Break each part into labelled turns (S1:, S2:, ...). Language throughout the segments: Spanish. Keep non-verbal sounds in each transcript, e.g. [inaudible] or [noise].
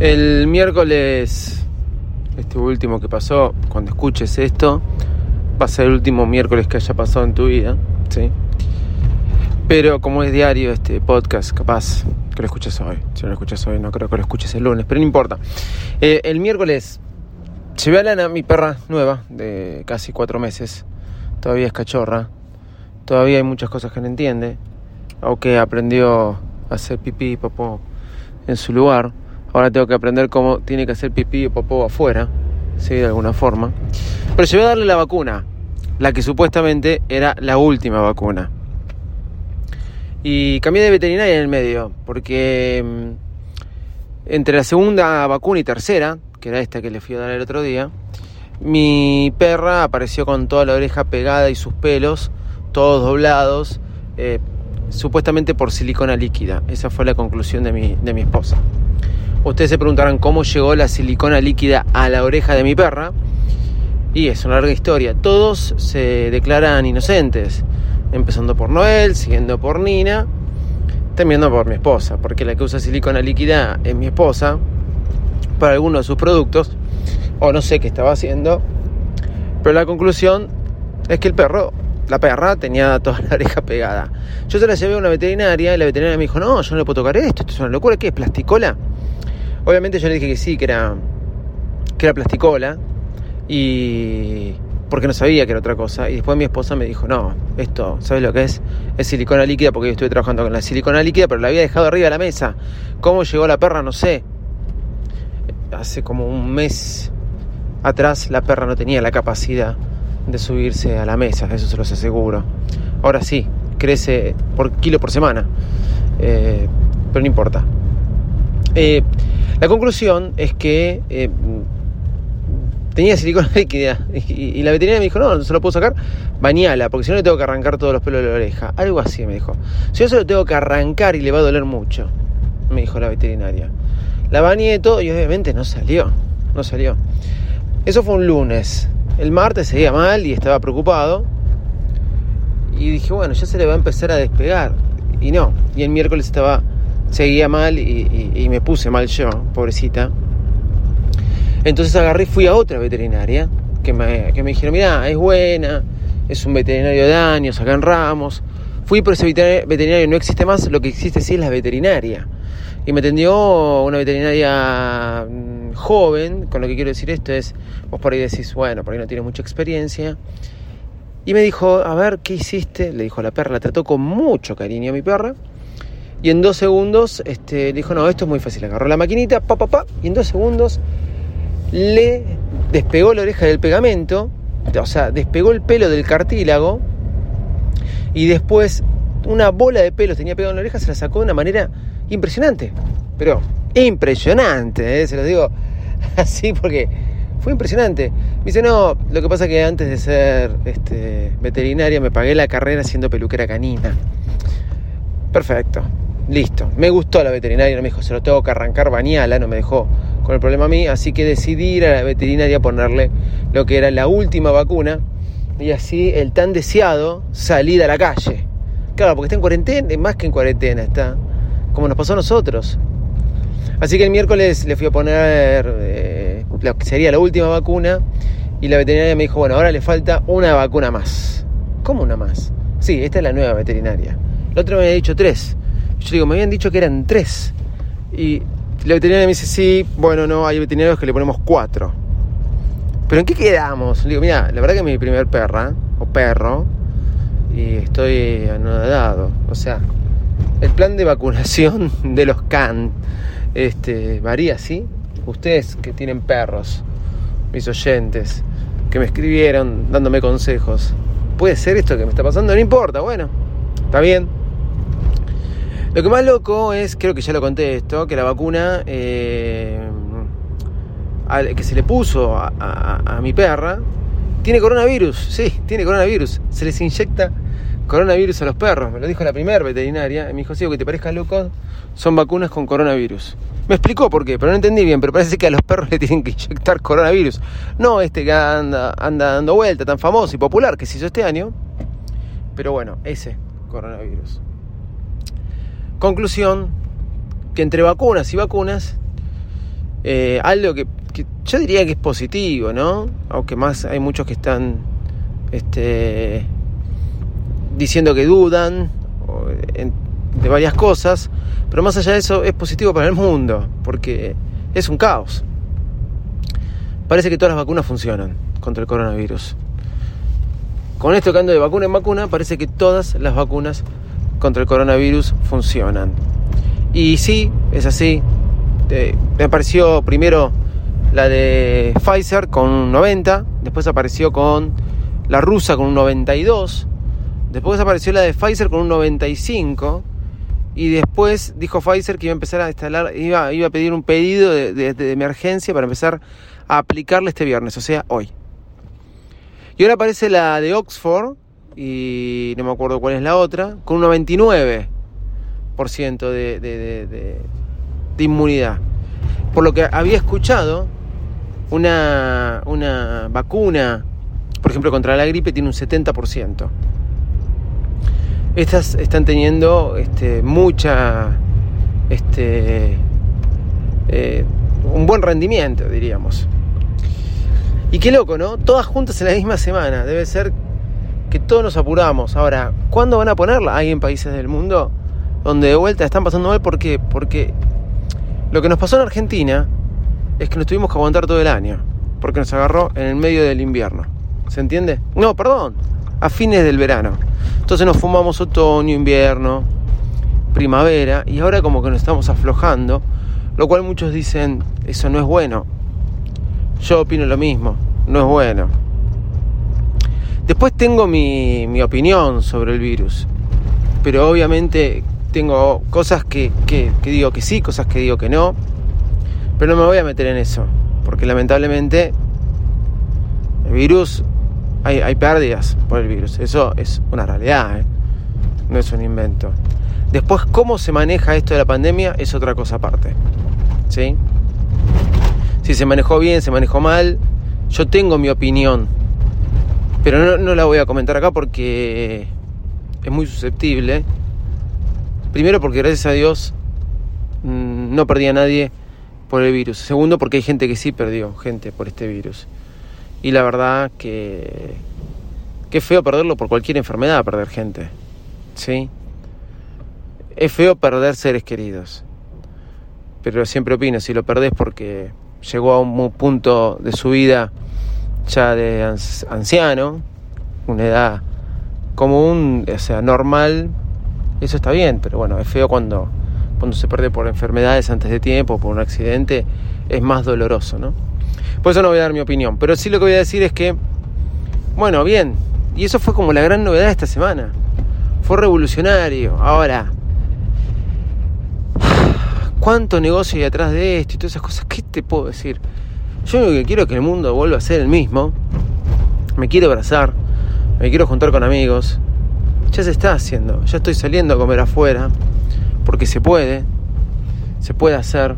S1: El miércoles, este último que pasó, cuando escuches esto, va a ser el último miércoles que haya pasado en tu vida, ¿sí? Pero como es diario este podcast, capaz que lo escuches hoy. Si no lo escuches hoy, no creo que lo escuches el lunes, pero no importa. Eh, el miércoles llevé a Lana, mi perra nueva, de casi cuatro meses. Todavía es cachorra. Todavía hay muchas cosas que no entiende. Aunque aprendió a hacer pipí y popó en su lugar. Ahora tengo que aprender cómo tiene que hacer pipí o popó afuera, ¿sí? de alguna forma. Pero llevé a darle la vacuna, la que supuestamente era la última vacuna. Y cambié de veterinaria en el medio, porque mm, entre la segunda vacuna y tercera, que era esta que le fui a dar el otro día, mi perra apareció con toda la oreja pegada y sus pelos, todos doblados, eh, supuestamente por silicona líquida. Esa fue la conclusión de mi, de mi esposa. Ustedes se preguntarán cómo llegó la silicona líquida a la oreja de mi perra. Y es una larga historia. Todos se declaran inocentes. Empezando por Noel, siguiendo por Nina, terminando por mi esposa. Porque la que usa silicona líquida es mi esposa. Para algunos de sus productos. O no sé qué estaba haciendo. Pero la conclusión es que el perro, la perra, tenía toda la oreja pegada. Yo se la llevé a una veterinaria y la veterinaria me dijo, no, yo no le puedo tocar esto, esto es una locura, ¿qué es? ¿Plasticola? Obviamente yo le dije que sí, que era, que era plasticola. Y porque no sabía que era otra cosa. Y después mi esposa me dijo, no, esto, ¿sabes lo que es? Es silicona líquida porque yo estuve trabajando con la silicona líquida, pero la había dejado arriba de la mesa. ¿Cómo llegó la perra? No sé. Hace como un mes atrás la perra no tenía la capacidad de subirse a la mesa, eso se los aseguro. Ahora sí, crece por kilo por semana. Eh, pero no importa. Eh, la conclusión es que eh, tenía silicona líquida y, la veterinaria me dijo, no, no se lo puedo sacar, bañala, porque si no le tengo que arrancar todos los pelos de la oreja. Algo así me dijo. Si yo se lo tengo que arrancar y le va a doler mucho, me dijo la veterinaria. La bañé todo y obviamente no salió, no salió. Eso fue un lunes. El martes seguía mal y estaba preocupado. Y dije, bueno, ya se le va a empezar a despegar. Y no, y el miércoles estaba seguía mal y, me puse mal yo, pobrecita. Entonces agarré y fui a otra veterinaria que me, que me dijeron, mira, es buena, es un veterinario de años acá en Ramos. Fui por ese veterinario, no existe más, lo que existe sí es la veterinaria. Y me atendió una veterinaria mm, joven, con lo que quiero decir esto es, vos por ahí decís, bueno, por ahí no tiene mucha experiencia. Y me dijo, a ver, ¿qué hiciste? Le dijo la perra, la trató con mucho cariño a mi perra. Y en dos segundos este, dijo, no, esto es muy fácil. Agarró la maquinita, pa, pa, pa, y en dos segundos le despegó la oreja del pegamento, o sea, despegó el pelo del cartílago y después una bola de pelos tenía pegado en la oreja, se la sacó de una manera impresionante. Pero impresionante, ¿eh? se lo digo [laughs] así porque fue impresionante. Me dice, no, lo que pasa es que antes de ser este, veterinaria me pagué la carrera siendo peluquera canina. Perfecto. Listo, me gustó la veterinaria, no me dijo, se lo tengo que arrancar bañala, no me dejó con el problema a mí, así que decidí ir a la veterinaria a ponerle lo que era la última vacuna y así el tan deseado salir a la calle. Claro, porque está en cuarentena, más que en cuarentena, está como nos pasó a nosotros. Así que el miércoles le fui a poner eh, lo que sería la última vacuna y la veterinaria me dijo, bueno, ahora le falta una vacuna más. ¿Cómo una más? Sí, esta es la nueva veterinaria. El otro me había dicho tres. Yo digo, me habían dicho que eran tres. Y la veterinaria me dice, sí, bueno, no, hay veterinarios que le ponemos cuatro. ¿Pero en qué quedamos? Le digo, mira, la verdad que es mi primer perra, o perro, y estoy anodado. O sea, el plan de vacunación [laughs] de los CAN este, varía, ¿sí? Ustedes que tienen perros, mis oyentes, que me escribieron dándome consejos. ¿Puede ser esto que me está pasando? No importa, bueno, está bien Lo que más loco es, creo que ya lo conté esto, que la vacuna eh, que se le puso a, mi perra tiene coronavirus. Sí, tiene coronavirus. Se les inyecta coronavirus a los perros. Me lo dijo la primera veterinaria. Me dijo, sí, que te parezca loco, son vacunas con coronavirus. Me explicó por qué, pero no entendí bien. Pero parece que a los perros le tienen que inyectar coronavirus. No este que anda dando vuelta, tan famoso y popular que se hizo este año. Pero bueno, ese coronavirus. Conclusión, que entre vacunas y vacunas, eh, algo que, yo diría que es positivo, ¿no? Aunque más hay muchos que están este, diciendo que dudan de varias cosas, pero más allá de eso es positivo para el mundo, porque es un caos. Parece que todas las vacunas funcionan contra el coronavirus. Con esto que ando de vacuna en vacuna, parece que todas las vacunas contra el coronavirus funcionan. Y sí, es así. me apareció primero la de Pfizer con un 90, después apareció con la rusa con un 92, después apareció la de Pfizer con un 95 y después dijo Pfizer que iba a empezar a instalar, iba, iba a pedir un pedido de emergencia para empezar a aplicarle este viernes, o sea, hoy. Y ahora aparece la de Oxford, y no me acuerdo cuál es la otra, con un 99% de, de, de, inmunidad. Por lo que había escuchado, una, una vacuna, por ejemplo, contra la gripe, tiene un 70%. Estas están teniendo este, mucha, este, eh, un buen rendimiento, diríamos. Y qué loco, ¿no? Todas juntas en la misma semana. Debe ser que todos nos apuramos. Ahora, ¿cuándo van a ponerla? Hay en países del mundo donde de vuelta están pasando mal. ¿Por qué? Porque lo que nos pasó en Argentina es que nos tuvimos que aguantar todo el año. Porque nos agarró en el medio del invierno. ¿Se entiende? No, perdón. A fines del verano. Entonces nos fumamos otoño, invierno, primavera. Y ahora como que nos estamos aflojando. Lo cual muchos dicen, eso no es bueno. Yo opino lo mismo, no es bueno. Después tengo mi, mi opinión sobre el virus, pero obviamente tengo cosas que, que, digo que sí, cosas que digo que no, pero no me voy a meter en eso, porque lamentablemente el virus, hay, hay pérdidas por el virus, eso es una realidad, ¿eh? no es un invento. Después, cómo se maneja esto de la pandemia es otra cosa aparte. ¿Sí? si se manejó bien, se manejó mal. Yo tengo mi opinión, pero no, la voy a comentar acá porque es muy susceptible. Primero porque gracias a Dios mm, no perdí a nadie por el virus. Segundo porque hay gente que sí perdió gente por este virus. Y la verdad que, que es feo perderlo por cualquier enfermedad, perder gente. ¿Sí? Es feo perder seres queridos. Pero siempre opino, si lo perdés porque llegó a un punto de su vida ya de anciano, una edad común, o sea, normal, eso está bien, pero bueno, es feo cuando, cuando se pierde por enfermedades antes de tiempo, por un accidente, es más doloroso, ¿no? Por eso no voy a dar mi opinión, pero sí lo que voy a decir es que, bueno, bien, y eso fue como la gran novedad de esta semana, fue revolucionario, ahora [sighs] cuánto negocio hay atrás de esto y todas esas cosas. ¿Qué te puedo decir? Yo lo que quiero es que el mundo vuelva a ser el mismo. Me quiero abrazar, me quiero juntar con amigos. Ya se está haciendo, ya estoy saliendo a comer afuera, porque se puede, se puede hacer.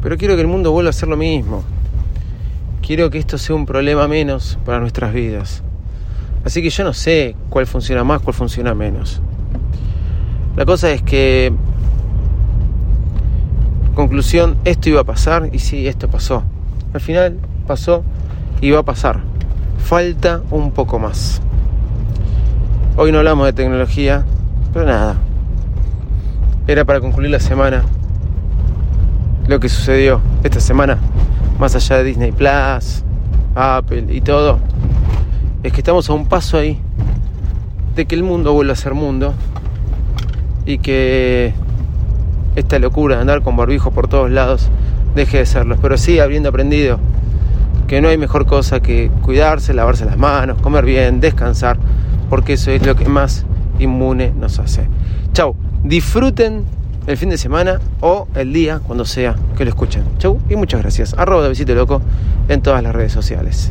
S1: Pero quiero que el mundo vuelva a ser lo mismo. Quiero que esto sea un problema menos para nuestras vidas. Así que yo no sé cuál funciona más, cuál funciona menos. La cosa es que Conclusión, esto iba a pasar y sí, esto pasó. Al final pasó y va a pasar. Falta un poco más. Hoy no hablamos de tecnología, pero nada. Era para concluir la semana. Lo que sucedió esta semana, más allá de Disney Plus, Apple y todo, es que estamos a un paso ahí de que el mundo vuelva a ser mundo y que esta locura de andar con barbijo por todos lados deje de serlo. Pero sí habiendo aprendido que no hay mejor cosa que cuidarse, lavarse las manos, comer bien, descansar, porque eso es lo que más inmune nos hace. Chao. Disfruten el fin de semana o el día, cuando sea que lo escuchen. Chau y muchas gracias. Arroba de Visite Loco en todas las redes sociales.